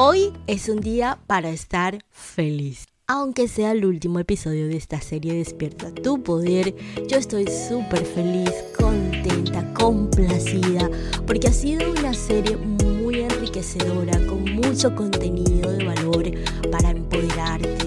Hoy es un día para estar feliz. Aunque sea el último episodio de esta serie Despierta tu poder, yo estoy súper feliz, contenta, complacida, porque ha sido una serie muy enriquecedora, con mucho contenido de valor para empoderarte,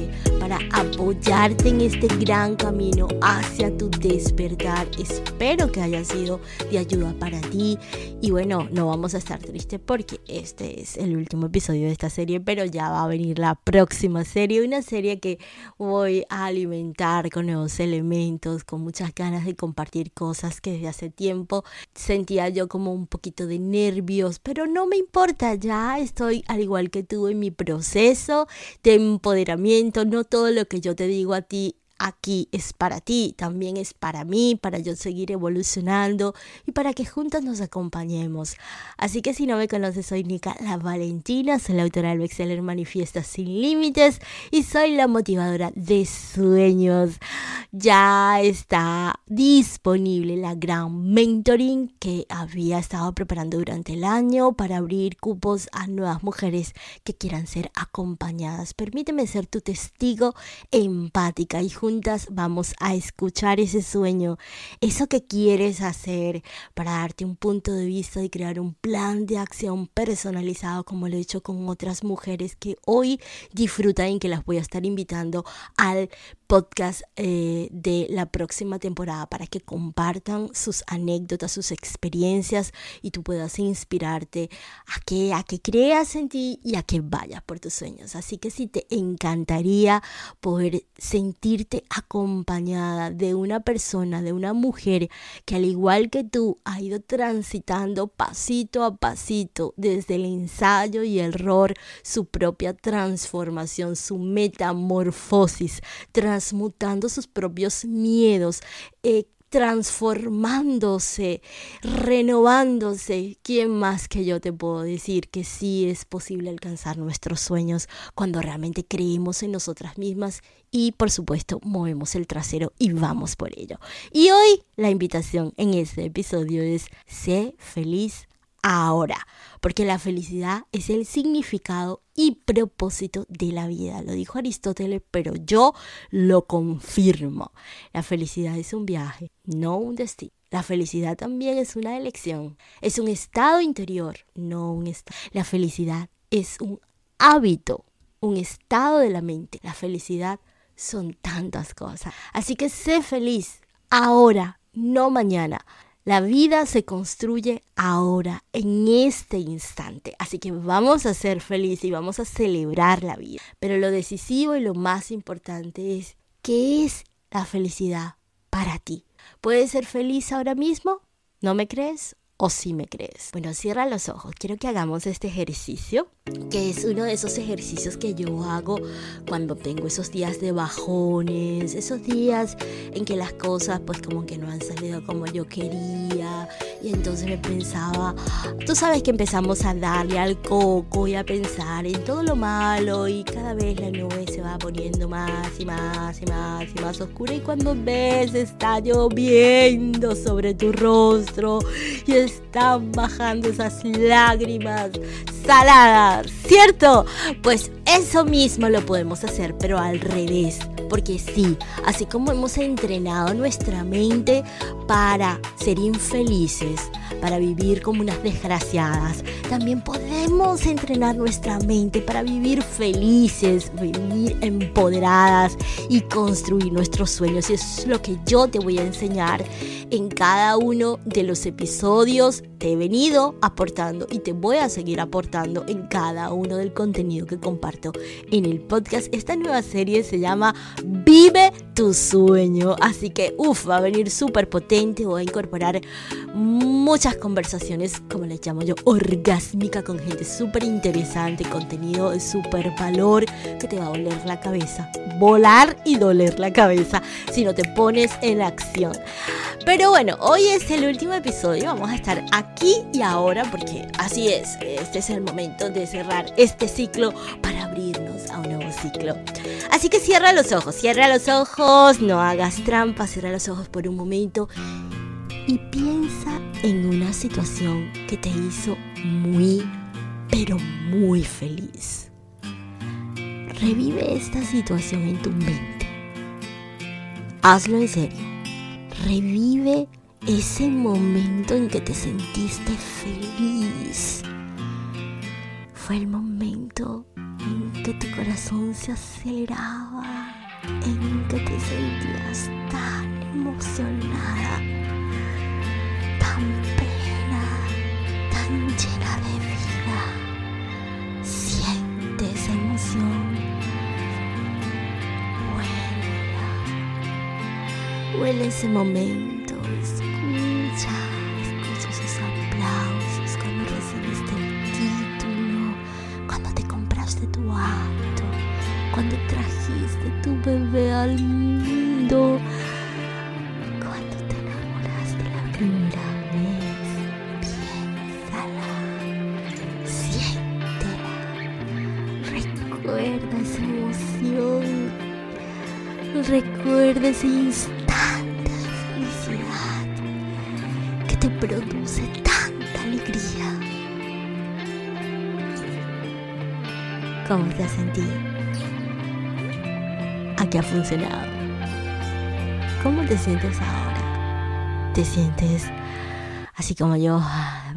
apoyarte en este gran camino hacia tu despertar. Espero que haya sido de ayuda para ti. Y bueno, no vamos a estar tristes porque este es el último episodio de esta serie, pero ya va a venir la próxima serie, una serie que voy a alimentar con nuevos elementos, con muchas ganas de compartir cosas que desde hace tiempo sentía yo como un poquito de nervios, pero no me importa, ya estoy al igual que tú en mi proceso de empoderamiento, no todo lo que yo te digo a ti aquí es para ti, también es para mí, para yo seguir evolucionando y para que juntas nos acompañemos. Así que si no me conoces, soy Nika La Valentina, soy la autora del bestseller Manifiesta sin Límites y soy la motivadora de sueños. Ya está disponible la gran mentoring que había estado preparando durante el año para abrir cupos a nuevas mujeres que quieran ser acompañadas. Permíteme ser tu testigo empática y juntos vamos a escuchar ese sueño, eso que quieres hacer para darte un punto de vista y crear un plan de acción personalizado como lo he hecho con otras mujeres que hoy disfrutan y que las voy a estar invitando al podcast eh, de la próxima temporada para que compartan sus anécdotas, sus experiencias y tú puedas inspirarte a que, a que creas en ti y a que vayas por tus sueños. Así que si te encantaría poder sentirte acompañada de una persona, de una mujer que al igual que tú ha ido transitando pasito a pasito desde el ensayo y el error su propia transformación, su metamorfosis, transmutando sus miedos, eh, transformándose, renovándose. ¿Quién más que yo te puedo decir que sí es posible alcanzar nuestros sueños cuando realmente creemos en nosotras mismas y por supuesto movemos el trasero y vamos por ello? Y hoy la invitación en este episodio es sé feliz ahora, porque la felicidad es el significado y propósito de la vida. Lo dijo Aristóteles, pero yo lo confirmo. La felicidad es un viaje, no un destino. La felicidad también es una elección, es un estado interior, no un estado. La felicidad es un hábito, un estado de la mente. La felicidad son tantas cosas. Así que sé feliz ahora, no mañana. La vida se construye ahora, en este instante. Así que vamos a ser felices y vamos a celebrar la vida. Pero lo decisivo y lo más importante es, ¿qué es la felicidad para ti? ¿Puedes ser feliz ahora mismo? ¿No me crees? ¿O sí me crees? Bueno, cierra los ojos. Quiero que hagamos este ejercicio que es uno de esos ejercicios que yo hago cuando tengo esos días de bajones, esos días en que las cosas pues como que no han salido como yo quería y entonces me pensaba, tú sabes que empezamos a darle al coco y a pensar en todo lo malo y cada vez la nube se va poniendo más y más y más y más oscura y cuando ves está lloviendo sobre tu rostro y están bajando esas lágrimas saladas, ¿cierto? Pues eso mismo lo podemos hacer, pero al revés. Porque sí, así como hemos entrenado nuestra mente para ser infelices, para vivir como unas desgraciadas, también podemos entrenar nuestra mente para vivir felices, vivir empoderadas y construir nuestros sueños. Y eso es lo que yo te voy a enseñar en cada uno de los episodios. Te he venido aportando y te voy a seguir aportando en cada uno del contenido que comparto en el podcast. Esta nueva serie se llama Vive tu sueño. Así que, uff, va a venir súper potente. Voy a incorporar muchas conversaciones, como les llamo yo, orgásmica con gente súper interesante, contenido de súper valor que te va a doler la cabeza. Volar y doler la cabeza si no te pones en acción. Pero bueno, hoy es el último episodio. Vamos a estar aquí y ahora porque así es. Este es el momento de cerrar este ciclo para abrirnos a un nuevo ciclo. Así que cierra los ojos, cierra los ojos, no hagas trampa, cierra los ojos por un momento y piensa en una situación que te hizo muy, pero muy feliz. Revive esta situación en tu mente. Hazlo en serio revive ese momento en que te sentiste feliz. Fue el momento en que tu corazón se aceleraba, en que te sentías tan emocionada, tan plena, tan llena de vida. Siente esa emoción Huele ese momento, primera vez. Piénsala, siéntela, recuerda esa emoción, recuerda ese instante te produce tanta alegría. ¿Cómo te has sentido? ¿A qué ha funcionado? ¿Cómo te sientes ahora? ¿Te sientes así como yo?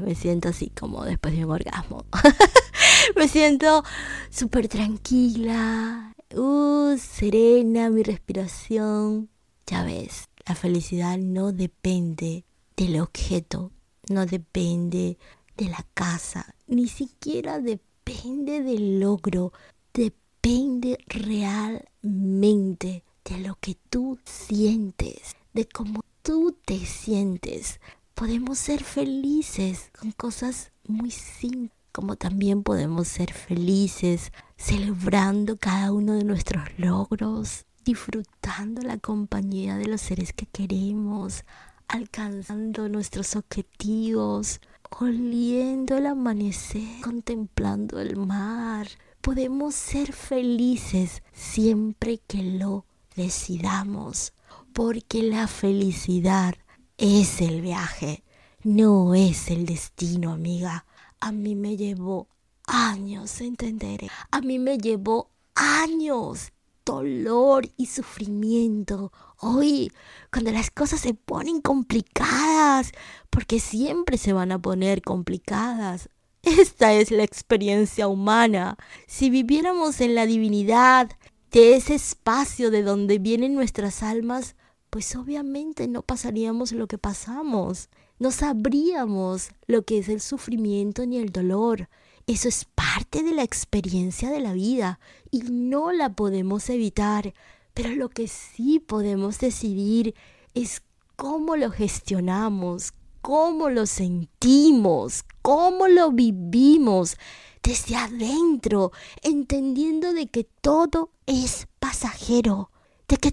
Me siento así como después de un orgasmo. Me siento súper tranquila, uh, serena mi respiración. Ya ves, la felicidad no depende del objeto, no depende de la casa, ni siquiera depende del logro, depende realmente de lo que tú sientes, de cómo tú te sientes. Podemos ser felices con cosas muy simples, como también podemos ser felices celebrando cada uno de nuestros logros, disfrutando la compañía de los seres que queremos, alcanzando nuestros objetivos, oliendo el amanecer, contemplando el mar. Podemos ser felices siempre que lo decidamos, porque la felicidad es el viaje, no es el destino, amiga. A mí me llevó años entender, a mí me llevó años dolor y sufrimiento. Hoy, cuando las cosas se ponen complicadas, porque siempre se van a poner complicadas. Esta es la experiencia humana. Si viviéramos en la divinidad de ese espacio de donde vienen nuestras almas, pues obviamente no pasaríamos lo que pasamos. No sabríamos lo que es el sufrimiento ni el dolor. Eso es parte de la experiencia de la vida y no la podemos evitar. Pero lo que sí podemos decidir es cómo lo gestionamos, cómo lo sentimos, cómo lo vivimos desde adentro, entendiendo de que todo es pasajero, de que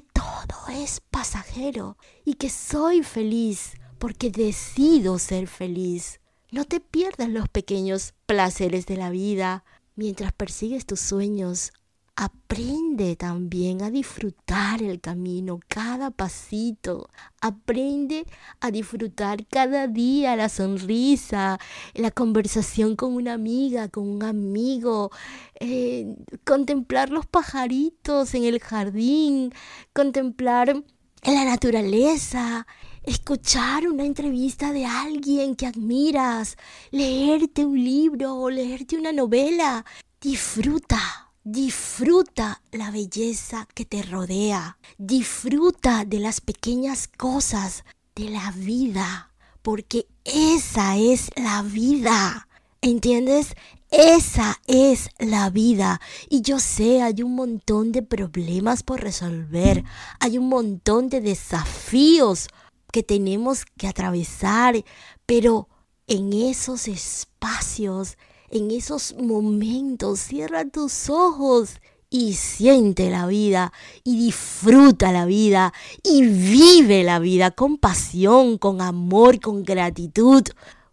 es pasajero y que soy feliz porque decido ser feliz. No te pierdas los pequeños placeres de la vida. Mientras persigues tus sueños, aprende también a disfrutar el camino, cada pasito. Aprende a disfrutar cada día la sonrisa, la conversación con una amiga, con un amigo, eh, contemplar los pajaritos en el jardín, contemplar la naturaleza, escuchar una entrevista de alguien que admiras, leerte un libro o leerte una novela. Disfruta, disfruta la belleza que te rodea. Disfruta de las pequeñas cosas de la vida, porque esa es la vida. ¿Entiendes? Esa es la vida. Y yo sé, hay un montón de problemas por resolver. Hay un montón de desafíos que tenemos que atravesar. Pero en esos espacios, en esos momentos, cierra tus ojos y siente la vida y disfruta la vida y vive la vida con pasión, con amor, con gratitud.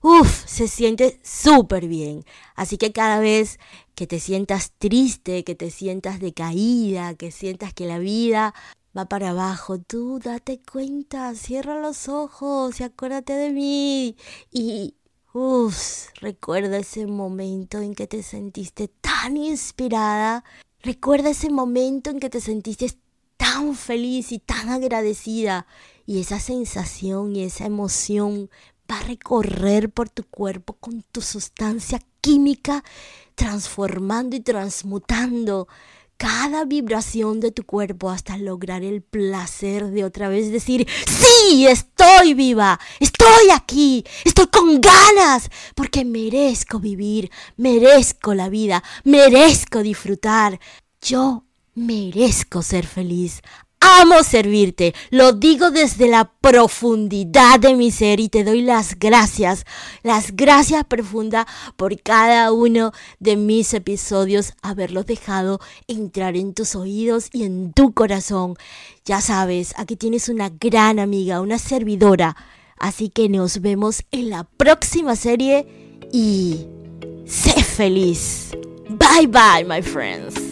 Uf, se siente súper bien. Así que cada vez que te sientas triste, que te sientas decaída, que sientas que la vida va para abajo, tú date cuenta, cierra los ojos y acuérdate de mí. Y, recuerda ese momento en que te sentiste tan inspirada. Recuerda ese momento en que te sentiste tan feliz y tan agradecida. Y esa sensación y esa emoción va a recorrer por tu cuerpo con tu sustancia química, transformando y transmutando cada vibración de tu cuerpo hasta lograr el placer de otra vez decir, sí, estoy viva, estoy aquí, estoy con ganas, porque merezco vivir, merezco la vida, merezco disfrutar. Yo merezco ser feliz. Amo servirte, lo digo desde la profundidad de mi ser y te doy las gracias, las gracias profundas por cada uno de mis episodios, haberlos dejado entrar en tus oídos y en tu corazón. Ya sabes, aquí tienes una gran amiga, una servidora, así que nos vemos en la próxima serie y sé feliz. Bye bye, my friends.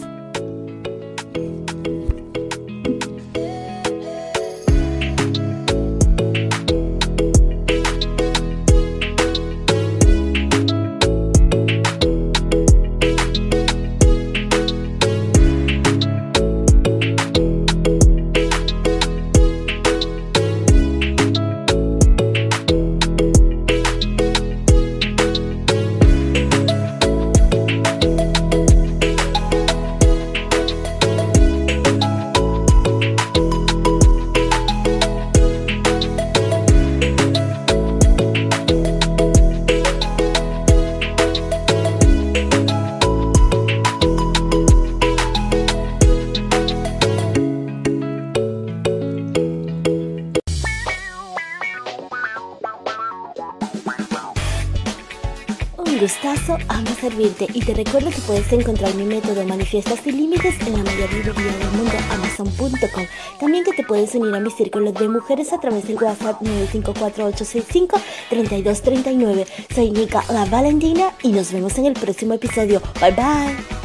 Gustazo, amo servirte y te recuerdo que puedes encontrar mi método Manifiestas sin Límites en la mayor librería del mundo, amazon.com. También que te puedes unir a mi círculo de mujeres a través del WhatsApp 954-865-3239. Soy Nika La Valentina y nos vemos en el próximo episodio. Bye bye.